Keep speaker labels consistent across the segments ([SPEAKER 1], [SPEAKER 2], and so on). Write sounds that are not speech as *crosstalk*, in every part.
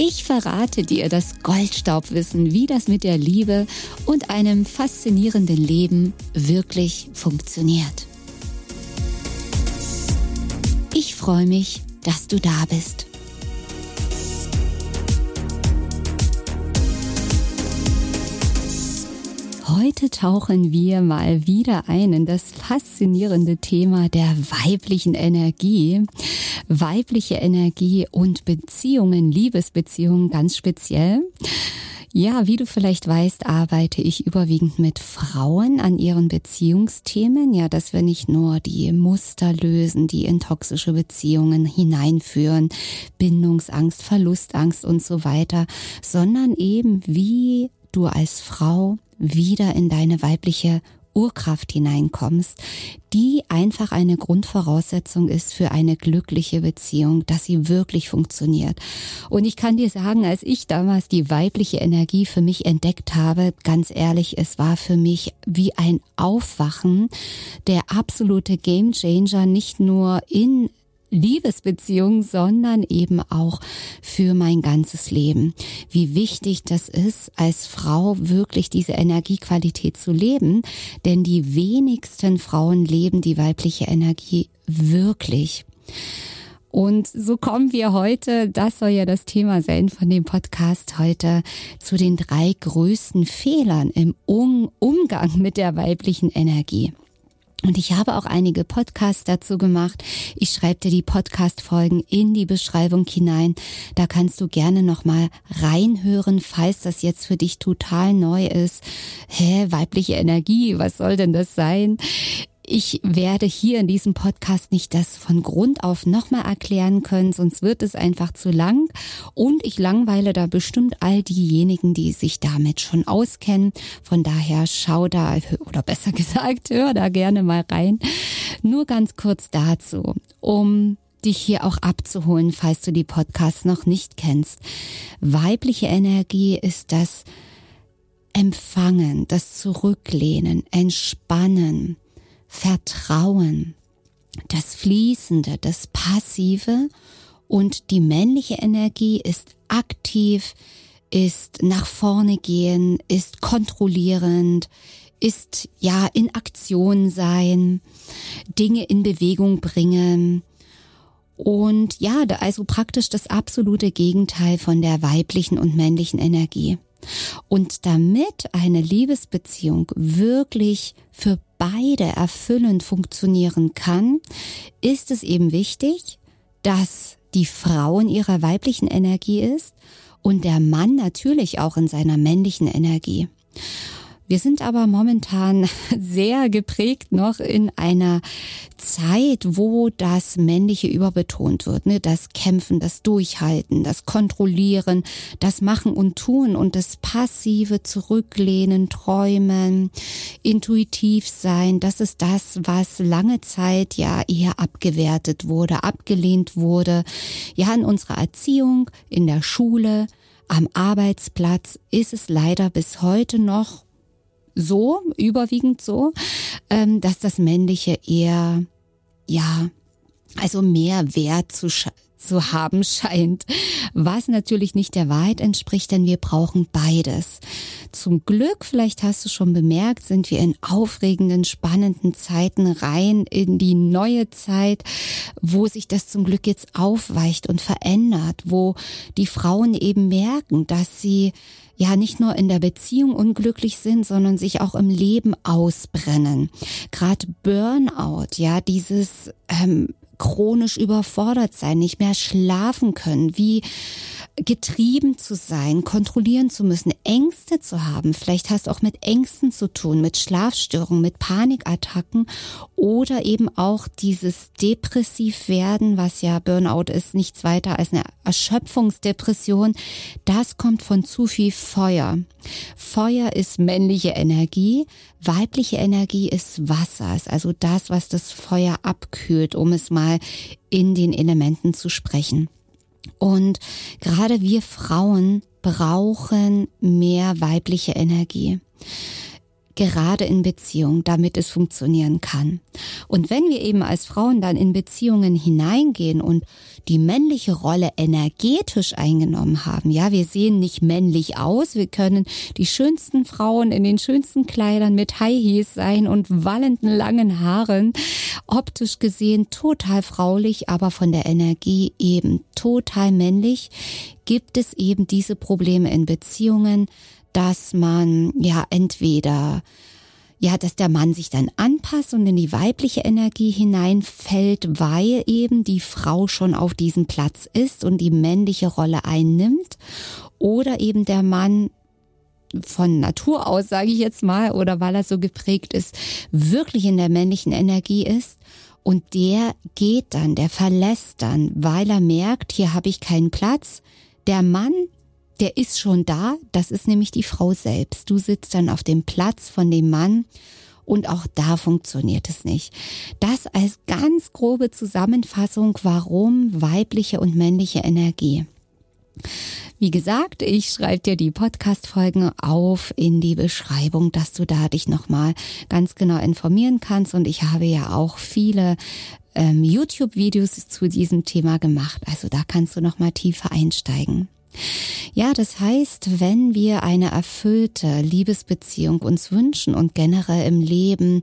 [SPEAKER 1] Ich verrate dir das Goldstaubwissen, wie das mit der Liebe und einem faszinierenden Leben wirklich funktioniert. Ich freue mich, dass du da bist. Heute tauchen wir mal wieder ein in das faszinierende Thema der weiblichen Energie. Weibliche Energie und Beziehungen, Liebesbeziehungen ganz speziell. Ja, wie du vielleicht weißt, arbeite ich überwiegend mit Frauen an ihren Beziehungsthemen. Ja, dass wir nicht nur die Muster lösen, die in toxische Beziehungen hineinführen, Bindungsangst, Verlustangst und so weiter, sondern eben wie du als Frau wieder in deine weibliche Urkraft hineinkommst, die einfach eine Grundvoraussetzung ist für eine glückliche Beziehung, dass sie wirklich funktioniert. Und ich kann dir sagen, als ich damals die weibliche Energie für mich entdeckt habe, ganz ehrlich, es war für mich wie ein Aufwachen, der absolute Gamechanger, nicht nur in Liebesbeziehung, sondern eben auch für mein ganzes Leben. Wie wichtig das ist, als Frau wirklich diese Energiequalität zu leben, denn die wenigsten Frauen leben die weibliche Energie wirklich. Und so kommen wir heute, das soll ja das Thema sein von dem Podcast heute, zu den drei größten Fehlern im Umgang mit der weiblichen Energie. Und ich habe auch einige Podcasts dazu gemacht. Ich schreibe dir die Podcast-Folgen in die Beschreibung hinein. Da kannst du gerne nochmal reinhören, falls das jetzt für dich total neu ist. Hä, weibliche Energie, was soll denn das sein? Ich werde hier in diesem Podcast nicht das von Grund auf nochmal erklären können, sonst wird es einfach zu lang. Und ich langweile da bestimmt all diejenigen, die sich damit schon auskennen. Von daher schau da, oder besser *laughs* gesagt, hör da gerne mal rein. Nur ganz kurz dazu, um dich hier auch abzuholen, falls du die Podcasts noch nicht kennst. Weibliche Energie ist das Empfangen, das Zurücklehnen, Entspannen, Vertrauen, das Fließende, das Passive und die männliche Energie ist aktiv, ist nach vorne gehen, ist kontrollierend, ist ja in Aktion sein, Dinge in Bewegung bringen. Und ja, also praktisch das absolute Gegenteil von der weiblichen und männlichen Energie. Und damit eine Liebesbeziehung wirklich für beide erfüllend funktionieren kann, ist es eben wichtig, dass die Frau in ihrer weiblichen Energie ist und der Mann natürlich auch in seiner männlichen Energie. Wir sind aber momentan *laughs* sehr geprägt noch in einer Zeit, wo das Männliche überbetont wird. Ne? Das Kämpfen, das Durchhalten, das Kontrollieren, das Machen und Tun und das passive Zurücklehnen, Träumen, intuitiv sein. Das ist das, was lange Zeit ja eher abgewertet wurde, abgelehnt wurde. Ja, in unserer Erziehung, in der Schule, am Arbeitsplatz ist es leider bis heute noch so, überwiegend so, ähm, dass das Männliche eher, ja, also mehr Wert zu, zu haben *laughs* scheint, was natürlich nicht der Wahrheit entspricht, denn wir brauchen beides. Zum Glück, vielleicht hast du schon bemerkt, sind wir in aufregenden, spannenden Zeiten rein in die neue Zeit, wo sich das zum Glück jetzt aufweicht und verändert, wo die Frauen eben merken, dass sie ja nicht nur in der Beziehung unglücklich sind, sondern sich auch im Leben ausbrennen. Gerade Burnout, ja, dieses ähm, chronisch überfordert sein, nicht mehr schlafen können, wie getrieben zu sein, kontrollieren zu müssen, Ängste zu haben. Vielleicht hast du auch mit Ängsten zu tun, mit Schlafstörungen, mit Panikattacken oder eben auch dieses depressiv werden, was ja Burnout ist, nichts weiter als eine Erschöpfungsdepression. Das kommt von zu viel Feuer. Feuer ist männliche Energie, weibliche Energie ist Wasser, ist also das, was das Feuer abkühlt, um es mal in den Elementen zu sprechen. Und gerade wir Frauen brauchen mehr weibliche Energie gerade in Beziehung, damit es funktionieren kann. Und wenn wir eben als Frauen dann in Beziehungen hineingehen und die männliche Rolle energetisch eingenommen haben, ja, wir sehen nicht männlich aus, wir können die schönsten Frauen in den schönsten Kleidern mit High Heels sein und wallenden langen Haaren, optisch gesehen total fraulich, aber von der Energie eben total männlich, gibt es eben diese Probleme in Beziehungen, dass man ja entweder ja, dass der Mann sich dann anpasst und in die weibliche Energie hineinfällt, weil eben die Frau schon auf diesem Platz ist und die männliche Rolle einnimmt. Oder eben der Mann von Natur aus, sage ich jetzt mal, oder weil er so geprägt ist, wirklich in der männlichen Energie ist. Und der geht dann, der verlässt dann, weil er merkt, hier habe ich keinen Platz. Der Mann der ist schon da, das ist nämlich die Frau selbst. Du sitzt dann auf dem Platz von dem Mann und auch da funktioniert es nicht. Das als ganz grobe Zusammenfassung, warum weibliche und männliche Energie. Wie gesagt, ich schreibe dir die Podcast-Folgen auf in die Beschreibung, dass du da dich nochmal ganz genau informieren kannst. Und ich habe ja auch viele ähm, YouTube-Videos zu diesem Thema gemacht. Also da kannst du nochmal tiefer einsteigen. Ja, das heißt, wenn wir eine erfüllte Liebesbeziehung uns wünschen und generell im Leben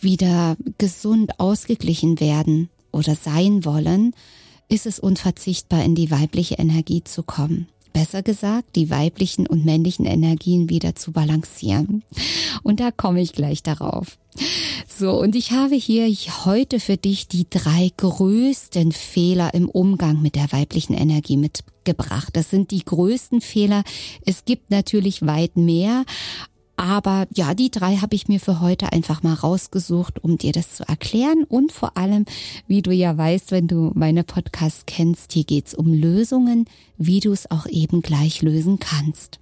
[SPEAKER 1] wieder gesund ausgeglichen werden oder sein wollen, ist es unverzichtbar, in die weibliche Energie zu kommen. Besser gesagt, die weiblichen und männlichen Energien wieder zu balancieren. Und da komme ich gleich darauf. So, und ich habe hier heute für dich die drei größten Fehler im Umgang mit der weiblichen Energie mitgebracht. Das sind die größten Fehler. Es gibt natürlich weit mehr, aber ja, die drei habe ich mir für heute einfach mal rausgesucht, um dir das zu erklären. Und vor allem, wie du ja weißt, wenn du meine Podcasts kennst, hier geht's um Lösungen, wie du es auch eben gleich lösen kannst.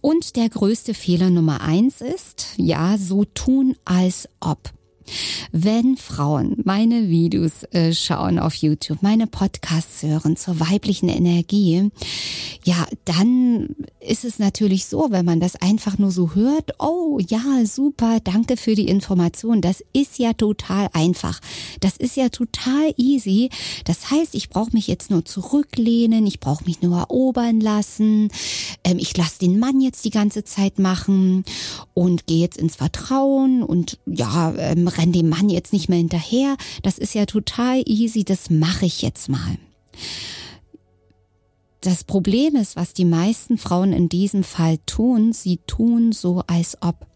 [SPEAKER 1] Und der größte Fehler Nummer eins ist, ja, so tun als ob. Wenn Frauen meine Videos äh, schauen auf YouTube, meine Podcasts hören zur weiblichen Energie, ja, dann ist es natürlich so, wenn man das einfach nur so hört, oh ja, super, danke für die Information. Das ist ja total einfach. Das ist ja total easy. Das heißt, ich brauche mich jetzt nur zurücklehnen, ich brauche mich nur erobern lassen, ähm, ich lasse den Mann jetzt die ganze Zeit machen und gehe jetzt ins Vertrauen und ja, ähm, renn dem Mann jetzt nicht mehr hinterher. Das ist ja total easy, das mache ich jetzt mal. Das Problem ist, was die meisten Frauen in diesem Fall tun, sie tun so, als ob.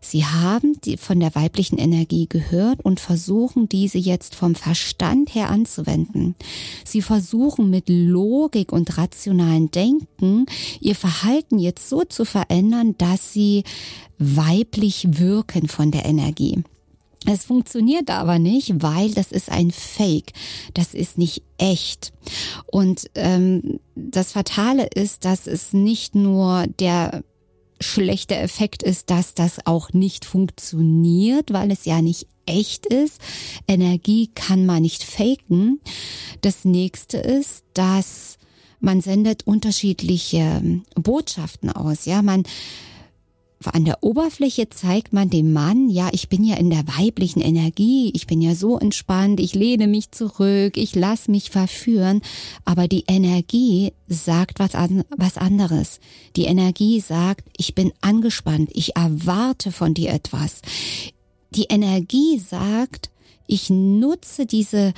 [SPEAKER 1] Sie haben die von der weiblichen Energie gehört und versuchen diese jetzt vom Verstand her anzuwenden. Sie versuchen mit Logik und rationalen Denken ihr Verhalten jetzt so zu verändern, dass sie weiblich wirken von der Energie. Es funktioniert aber nicht, weil das ist ein Fake. Das ist nicht echt. Und ähm, das Fatale ist, dass es nicht nur der schlechte Effekt ist, dass das auch nicht funktioniert, weil es ja nicht echt ist. Energie kann man nicht faken. Das nächste ist, dass man sendet unterschiedliche Botschaften aus. Ja, man an der Oberfläche zeigt man dem Mann, ja, ich bin ja in der weiblichen Energie, ich bin ja so entspannt, ich lehne mich zurück, ich lass mich verführen, aber die Energie sagt was, an, was anderes. Die Energie sagt, ich bin angespannt, ich erwarte von dir etwas. Die Energie sagt, ich nutze diese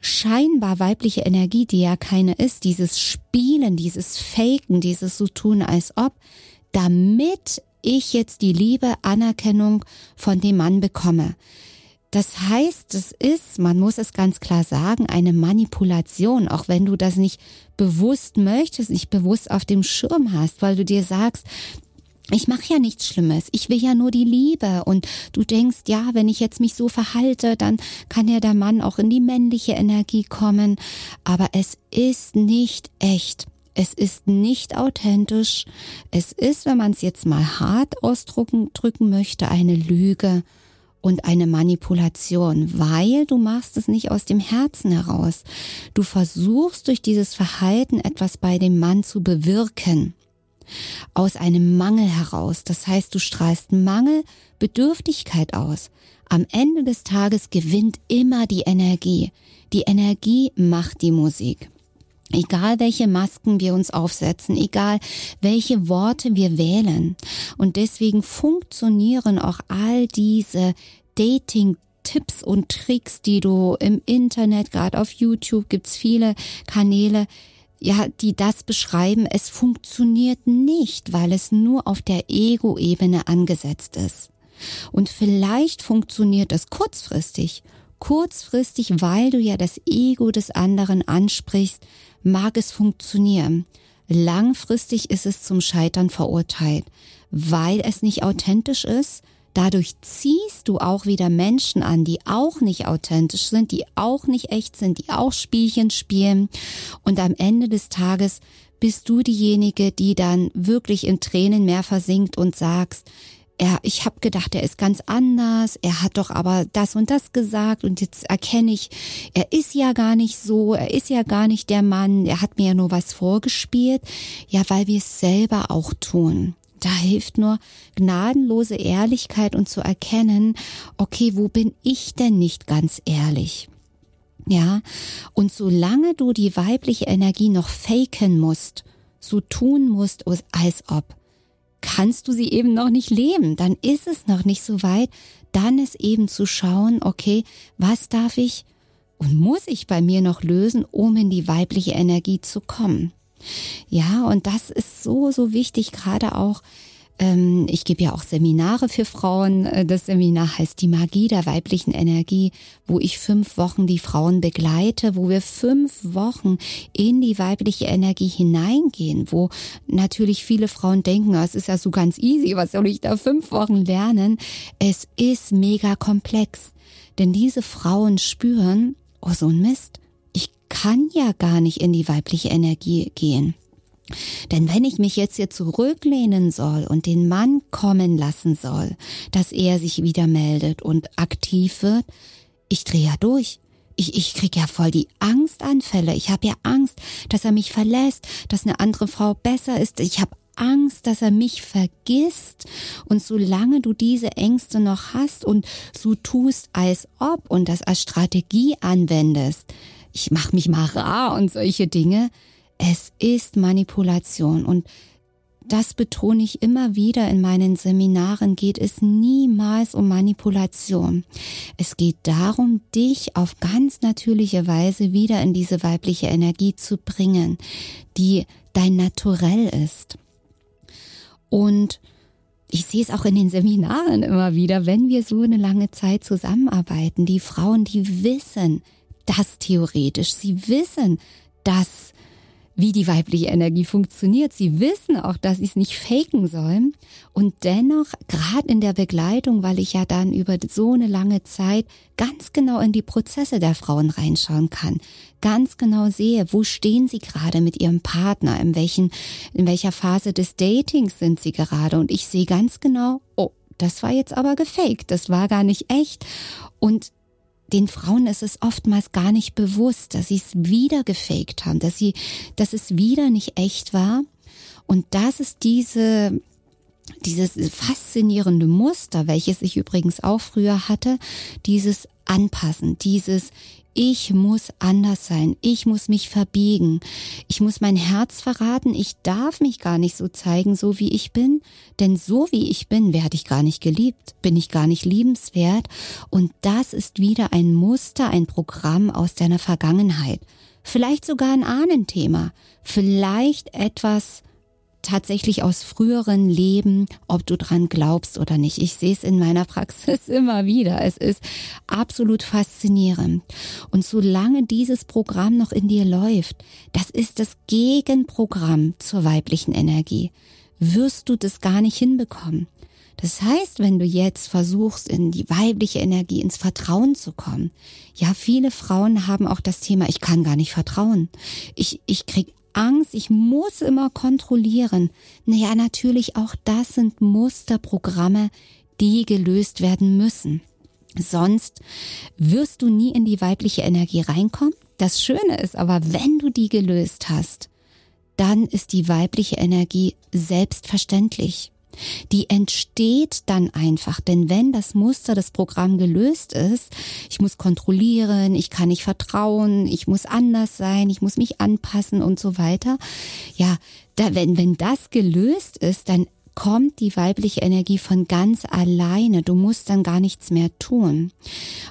[SPEAKER 1] scheinbar weibliche Energie, die ja keine ist, dieses Spielen, dieses Faken, dieses so tun als ob, damit ich jetzt die Liebe, Anerkennung von dem Mann bekomme. Das heißt, es ist, man muss es ganz klar sagen, eine Manipulation, auch wenn du das nicht bewusst möchtest, nicht bewusst auf dem Schirm hast, weil du dir sagst, ich mache ja nichts Schlimmes, ich will ja nur die Liebe und du denkst, ja, wenn ich jetzt mich so verhalte, dann kann ja der Mann auch in die männliche Energie kommen, aber es ist nicht echt. Es ist nicht authentisch. Es ist, wenn man es jetzt mal hart ausdrücken drücken möchte, eine Lüge und eine Manipulation, weil du machst es nicht aus dem Herzen heraus. Du versuchst durch dieses Verhalten etwas bei dem Mann zu bewirken. Aus einem Mangel heraus. Das heißt, du strahlst Mangel, Bedürftigkeit aus. Am Ende des Tages gewinnt immer die Energie. Die Energie macht die Musik. Egal welche Masken wir uns aufsetzen, egal welche Worte wir wählen. Und deswegen funktionieren auch all diese Dating Tipps und Tricks, die du im Internet, gerade auf YouTube gibt's viele Kanäle, ja, die das beschreiben. Es funktioniert nicht, weil es nur auf der Ego-Ebene angesetzt ist. Und vielleicht funktioniert es kurzfristig. Kurzfristig, weil du ja das Ego des anderen ansprichst, mag es funktionieren. Langfristig ist es zum Scheitern verurteilt, weil es nicht authentisch ist. Dadurch ziehst du auch wieder Menschen an, die auch nicht authentisch sind, die auch nicht echt sind, die auch Spielchen spielen. Und am Ende des Tages bist du diejenige, die dann wirklich in Tränen mehr versinkt und sagst, er, ich habe gedacht, er ist ganz anders, er hat doch aber das und das gesagt und jetzt erkenne ich, er ist ja gar nicht so, er ist ja gar nicht der Mann, er hat mir ja nur was vorgespielt, ja, weil wir es selber auch tun. Da hilft nur gnadenlose Ehrlichkeit und zu erkennen, okay, wo bin ich denn nicht ganz ehrlich? Ja, und solange du die weibliche Energie noch faken musst, so tun musst, als ob, kannst du sie eben noch nicht leben. Dann ist es noch nicht so weit. Dann ist eben zu schauen, okay, was darf ich und muss ich bei mir noch lösen, um in die weibliche Energie zu kommen. Ja, und das ist so, so wichtig, gerade auch ich gebe ja auch Seminare für Frauen. Äh, das Seminar heißt Die Magie der weiblichen Energie, wo ich fünf Wochen die Frauen begleite, wo wir fünf Wochen in die weibliche Energie hineingehen, wo natürlich viele Frauen denken, ah, es ist ja so ganz easy, was soll ich da fünf Wochen lernen? Es ist mega komplex. Denn diese Frauen spüren, oh so ein Mist, ich kann ja gar nicht in die weibliche Energie gehen. Denn wenn ich mich jetzt hier zurücklehnen soll und den Mann kommen lassen soll, dass er sich wieder meldet und aktiv wird, ich drehe ja durch. Ich, ich krieg ja voll die Angstanfälle. Ich habe ja Angst, dass er mich verlässt, dass eine andere Frau besser ist. Ich habe Angst, dass er mich vergisst. Und solange du diese Ängste noch hast und so tust, als ob und das als Strategie anwendest, ich mach mich mal rar und solche Dinge, es ist Manipulation und das betone ich immer wieder in meinen Seminaren, geht es niemals um Manipulation. Es geht darum, dich auf ganz natürliche Weise wieder in diese weibliche Energie zu bringen, die dein Naturell ist. Und ich sehe es auch in den Seminaren immer wieder, wenn wir so eine lange Zeit zusammenarbeiten, die Frauen, die wissen das theoretisch, sie wissen, dass wie die weibliche Energie funktioniert. Sie wissen auch, dass sie es nicht faken sollen. Und dennoch, gerade in der Begleitung, weil ich ja dann über so eine lange Zeit ganz genau in die Prozesse der Frauen reinschauen kann, ganz genau sehe, wo stehen sie gerade mit ihrem Partner, in welchen, in welcher Phase des Datings sind sie gerade. Und ich sehe ganz genau, oh, das war jetzt aber gefaked, das war gar nicht echt. Und den Frauen ist es oftmals gar nicht bewusst, dass sie es wieder gefaked haben, dass sie, dass es wieder nicht echt war. Und das ist diese, dieses faszinierende Muster, welches ich übrigens auch früher hatte, dieses Anpassen, dieses ich muss anders sein. Ich muss mich verbiegen. Ich muss mein Herz verraten. Ich darf mich gar nicht so zeigen, so wie ich bin. Denn so wie ich bin, werde ich gar nicht geliebt, bin ich gar nicht liebenswert. Und das ist wieder ein Muster, ein Programm aus deiner Vergangenheit. Vielleicht sogar ein Ahnenthema. Vielleicht etwas, tatsächlich aus früheren Leben, ob du dran glaubst oder nicht. Ich sehe es in meiner Praxis *laughs* immer wieder. Es ist absolut faszinierend. Und solange dieses Programm noch in dir läuft, das ist das Gegenprogramm zur weiblichen Energie, wirst du das gar nicht hinbekommen. Das heißt, wenn du jetzt versuchst, in die weibliche Energie, ins Vertrauen zu kommen, ja, viele Frauen haben auch das Thema, ich kann gar nicht vertrauen. Ich, ich krieg Angst, ich muss immer kontrollieren. Naja, natürlich auch das sind Musterprogramme, die gelöst werden müssen. Sonst wirst du nie in die weibliche Energie reinkommen. Das Schöne ist aber, wenn du die gelöst hast, dann ist die weibliche Energie selbstverständlich. Die entsteht dann einfach, denn wenn das Muster, das Programm gelöst ist, ich muss kontrollieren, ich kann nicht vertrauen, ich muss anders sein, ich muss mich anpassen und so weiter. Ja, da, wenn, wenn das gelöst ist, dann kommt die weibliche Energie von ganz alleine. Du musst dann gar nichts mehr tun.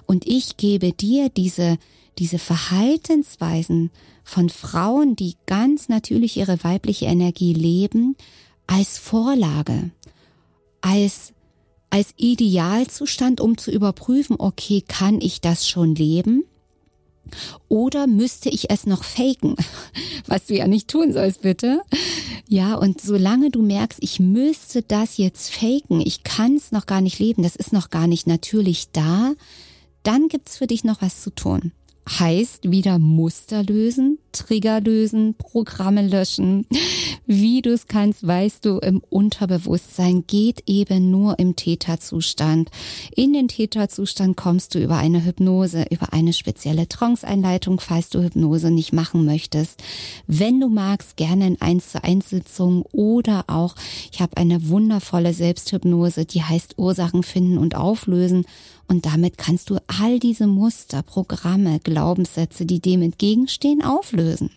[SPEAKER 1] Und ich gebe dir diese, diese Verhaltensweisen von Frauen, die ganz natürlich ihre weibliche Energie leben, als Vorlage, als, als Idealzustand, um zu überprüfen, okay, kann ich das schon leben? Oder müsste ich es noch faken? *laughs* Was du ja nicht tun sollst, bitte. Ja, und solange du merkst, ich müsste das jetzt faken, ich kann es noch gar nicht leben, das ist noch gar nicht natürlich da, dann gibt's für dich noch was zu tun heißt wieder Muster lösen, Trigger lösen, Programme löschen. Wie du es kannst, weißt du, im Unterbewusstsein geht eben nur im Täterzustand. In den Täterzustand kommst du über eine Hypnose, über eine spezielle Trance-Einleitung, falls du Hypnose nicht machen möchtest. Wenn du magst, gerne in 1 zu 1 Sitzung oder auch, ich habe eine wundervolle Selbsthypnose, die heißt Ursachen finden und auflösen und damit kannst du all diese Muster, Programme, Glaubenssätze, die dem entgegenstehen, auflösen.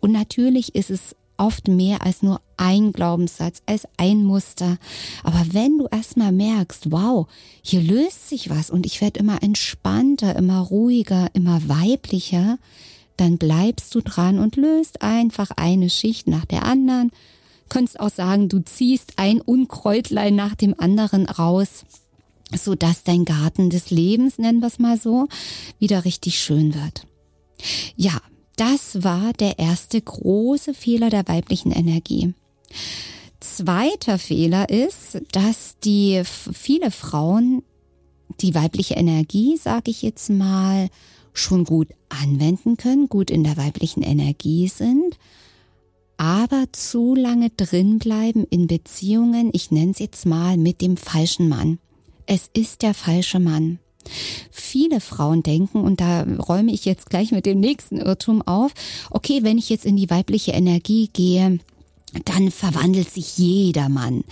[SPEAKER 1] Und natürlich ist es oft mehr als nur ein Glaubenssatz, als ein Muster. Aber wenn du erstmal merkst, wow, hier löst sich was und ich werde immer entspannter, immer ruhiger, immer weiblicher, dann bleibst du dran und löst einfach eine Schicht nach der anderen. Könntest auch sagen, du ziehst ein Unkräutlein nach dem anderen raus so dass dein Garten des Lebens, nennen wir es mal so, wieder richtig schön wird. Ja, das war der erste große Fehler der weiblichen Energie. Zweiter Fehler ist, dass die viele Frauen die weibliche Energie, sage ich jetzt mal, schon gut anwenden können, gut in der weiblichen Energie sind, aber zu lange drin bleiben in Beziehungen, ich nenne es jetzt mal mit dem falschen Mann es ist der falsche Mann. Viele Frauen denken, und da räume ich jetzt gleich mit dem nächsten Irrtum auf, okay, wenn ich jetzt in die weibliche Energie gehe, dann verwandelt sich jeder Mann.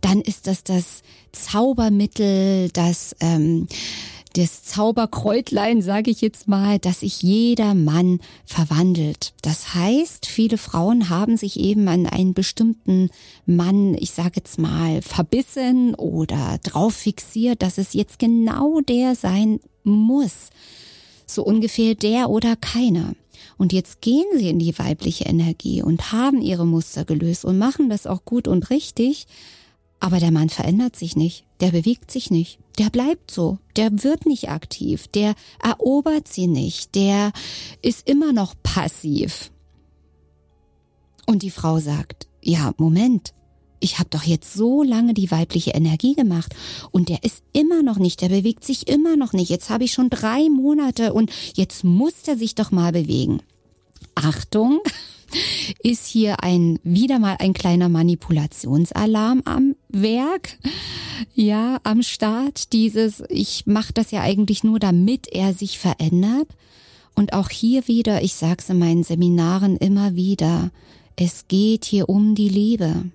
[SPEAKER 1] Dann ist das das Zaubermittel, das ähm, das Zauberkräutlein, sage ich jetzt mal, dass sich jeder Mann verwandelt. Das heißt, viele Frauen haben sich eben an einen bestimmten Mann, ich sage jetzt mal, verbissen oder drauf fixiert, dass es jetzt genau der sein muss. So ungefähr der oder keiner. Und jetzt gehen sie in die weibliche Energie und haben ihre Muster gelöst und machen das auch gut und richtig. Aber der Mann verändert sich nicht, der bewegt sich nicht, der bleibt so, der wird nicht aktiv, der erobert sie nicht, der ist immer noch passiv. Und die Frau sagt, ja, Moment, ich habe doch jetzt so lange die weibliche Energie gemacht. Und der ist immer noch nicht, der bewegt sich immer noch nicht. Jetzt habe ich schon drei Monate und jetzt muss er sich doch mal bewegen. Achtung, ist hier ein wieder mal ein kleiner Manipulationsalarm am Werk. Ja, am Start dieses ich mache das ja eigentlich nur damit er sich verändert und auch hier wieder, ich sag's in meinen Seminaren immer wieder, es geht hier um die Liebe.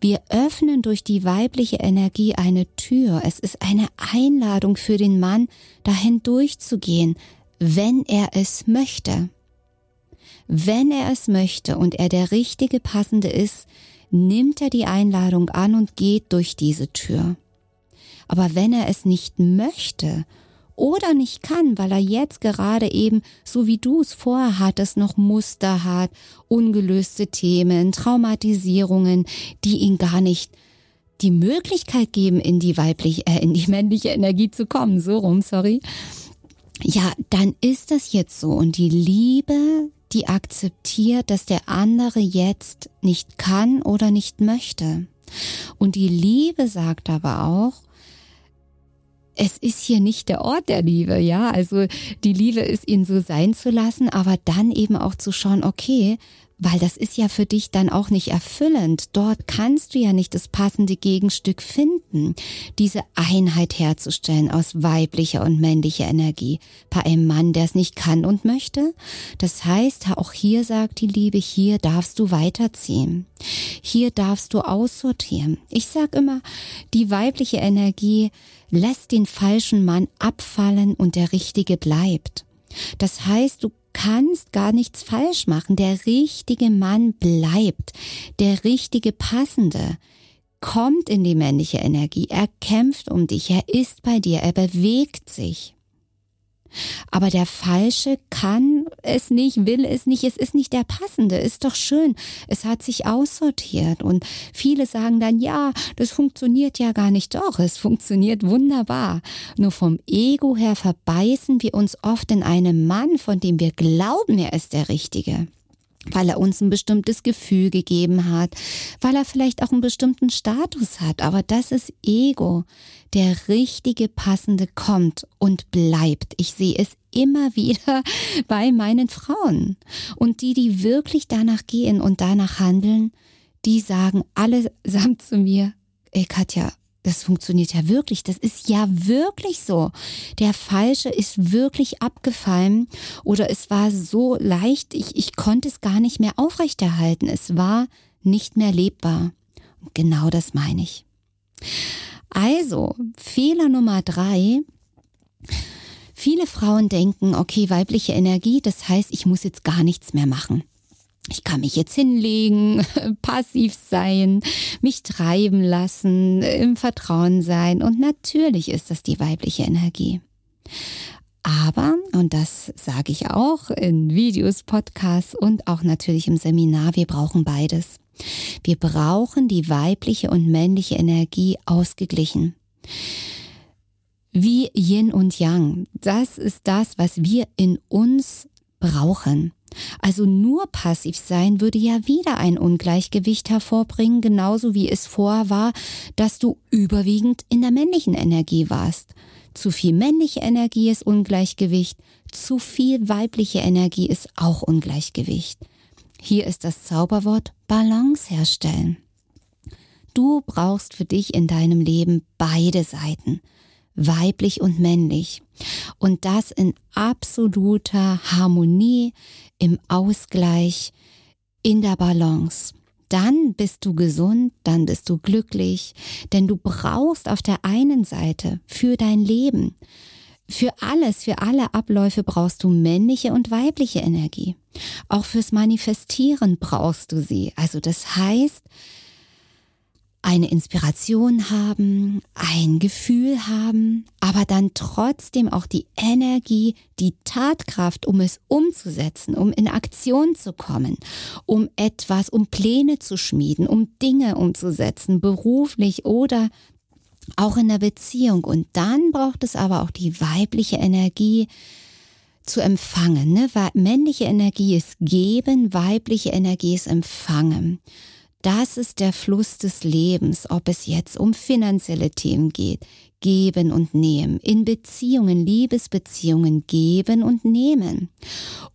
[SPEAKER 1] Wir öffnen durch die weibliche Energie eine Tür. Es ist eine Einladung für den Mann, dahin durchzugehen, wenn er es möchte. Wenn er es möchte und er der richtige Passende ist, nimmt er die Einladung an und geht durch diese Tür. Aber wenn er es nicht möchte oder nicht kann, weil er jetzt gerade eben, so wie du es vorher hattest, noch Muster hat, ungelöste Themen, Traumatisierungen, die ihn gar nicht die Möglichkeit geben, in die weibliche, äh, in die *laughs* männliche Energie zu kommen. So rum, sorry. Ja, dann ist das jetzt so. Und die Liebe, die akzeptiert, dass der andere jetzt nicht kann oder nicht möchte. Und die Liebe sagt aber auch, es ist hier nicht der Ort der Liebe, ja. Also die Liebe ist ihn so sein zu lassen, aber dann eben auch zu schauen, okay, weil das ist ja für dich dann auch nicht erfüllend. Dort kannst du ja nicht das passende Gegenstück finden, diese Einheit herzustellen aus weiblicher und männlicher Energie bei einem Mann, der es nicht kann und möchte. Das heißt, auch hier sagt die Liebe, hier darfst du weiterziehen. Hier darfst du aussortieren. Ich sag immer, die weibliche Energie lässt den falschen Mann abfallen und der richtige bleibt. Das heißt, du kannst gar nichts falsch machen. Der richtige Mann bleibt. Der richtige Passende kommt in die männliche Energie. Er kämpft um dich. Er ist bei dir. Er bewegt sich. Aber der Falsche kann es nicht, will es nicht, es ist nicht der Passende, ist doch schön. Es hat sich aussortiert und viele sagen dann, ja, das funktioniert ja gar nicht. Doch, es funktioniert wunderbar. Nur vom Ego her verbeißen wir uns oft in einen Mann, von dem wir glauben, er ist der Richtige weil er uns ein bestimmtes Gefühl gegeben hat, weil er vielleicht auch einen bestimmten Status hat. Aber das ist Ego. Der richtige Passende kommt und bleibt. Ich sehe es immer wieder *laughs* bei meinen Frauen. Und die, die wirklich danach gehen und danach handeln, die sagen allesamt zu mir, ey Katja, das funktioniert ja wirklich. Das ist ja wirklich so. Der Falsche ist wirklich abgefallen oder es war so leicht, ich, ich konnte es gar nicht mehr aufrechterhalten. Es war nicht mehr lebbar. Und genau das meine ich. Also, Fehler Nummer drei. Viele Frauen denken, okay, weibliche Energie, das heißt, ich muss jetzt gar nichts mehr machen ich kann mich jetzt hinlegen, *laughs* passiv sein, mich treiben lassen, im Vertrauen sein. Und natürlich ist das die weibliche Energie. Aber, und das sage ich auch in Videos, Podcasts und auch natürlich im Seminar, wir brauchen beides. Wir brauchen die weibliche und männliche Energie ausgeglichen. Wie Yin und Yang. Das ist das, was wir in uns brauchen. Also nur passiv sein würde ja wieder ein Ungleichgewicht hervorbringen, genauso wie es vorher war, dass du überwiegend in der männlichen Energie warst. Zu viel männliche Energie ist Ungleichgewicht, zu viel weibliche Energie ist auch Ungleichgewicht. Hier ist das Zauberwort Balance herstellen. Du brauchst für dich in deinem Leben beide Seiten weiblich und männlich. Und das in absoluter Harmonie, im Ausgleich, in der Balance. Dann bist du gesund, dann bist du glücklich, denn du brauchst auf der einen Seite für dein Leben, für alles, für alle Abläufe brauchst du männliche und weibliche Energie. Auch fürs Manifestieren brauchst du sie. Also das heißt, eine Inspiration haben, ein Gefühl haben, aber dann trotzdem auch die Energie, die Tatkraft, um es umzusetzen, um in Aktion zu kommen, um etwas, um Pläne zu schmieden, um Dinge umzusetzen, beruflich oder auch in der Beziehung. Und dann braucht es aber auch die weibliche Energie, zu empfangen. Ne? Männliche Energie ist geben, weibliche Energie ist empfangen. Das ist der Fluss des Lebens, ob es jetzt um finanzielle Themen geht, geben und nehmen, in Beziehungen, Liebesbeziehungen geben und nehmen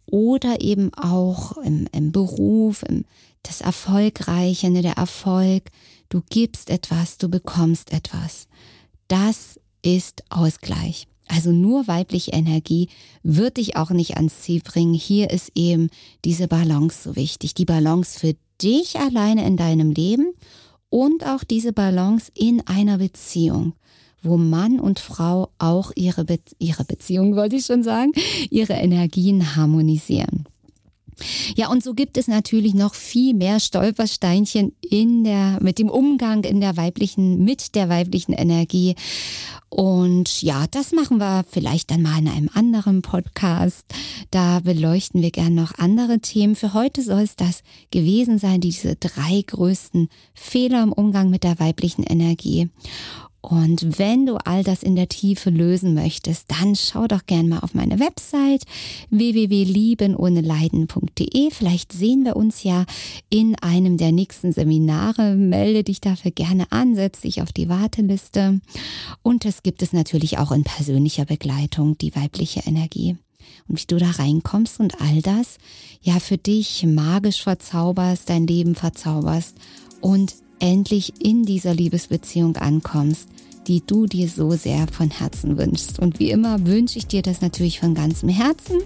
[SPEAKER 1] oder eben auch im, im Beruf, im, das Erfolgreiche, ne, der Erfolg, du gibst etwas, du bekommst etwas. Das ist Ausgleich. Also nur weibliche Energie wird dich auch nicht ans Ziel bringen. Hier ist eben diese Balance so wichtig. Die Balance für dich alleine in deinem Leben und auch diese Balance in einer Beziehung, wo Mann und Frau auch ihre, Be ihre Beziehung, wollte ich schon sagen, ihre Energien harmonisieren. Ja, und so gibt es natürlich noch viel mehr Stolpersteinchen in der, mit dem Umgang in der weiblichen, mit der weiblichen Energie. Und ja, das machen wir vielleicht dann mal in einem anderen Podcast. Da beleuchten wir gern noch andere Themen. Für heute soll es das gewesen sein, diese drei größten Fehler im Umgang mit der weiblichen Energie. Und wenn du all das in der Tiefe lösen möchtest, dann schau doch gern mal auf meine Website www.liebenohneleiden.de. Vielleicht sehen wir uns ja in einem der nächsten Seminare. Melde dich dafür gerne an, setz dich auf die Warteliste. Und es gibt es natürlich auch in persönlicher Begleitung, die weibliche Energie und wie du da reinkommst und all das ja für dich magisch verzauberst, dein Leben verzauberst und endlich in dieser Liebesbeziehung ankommst, die du dir so sehr von Herzen wünschst. Und wie immer wünsche ich dir das natürlich von ganzem Herzen.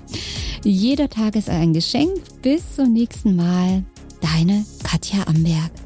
[SPEAKER 1] Jeder Tag ist ein Geschenk. Bis zum nächsten Mal. Deine Katja Amberg.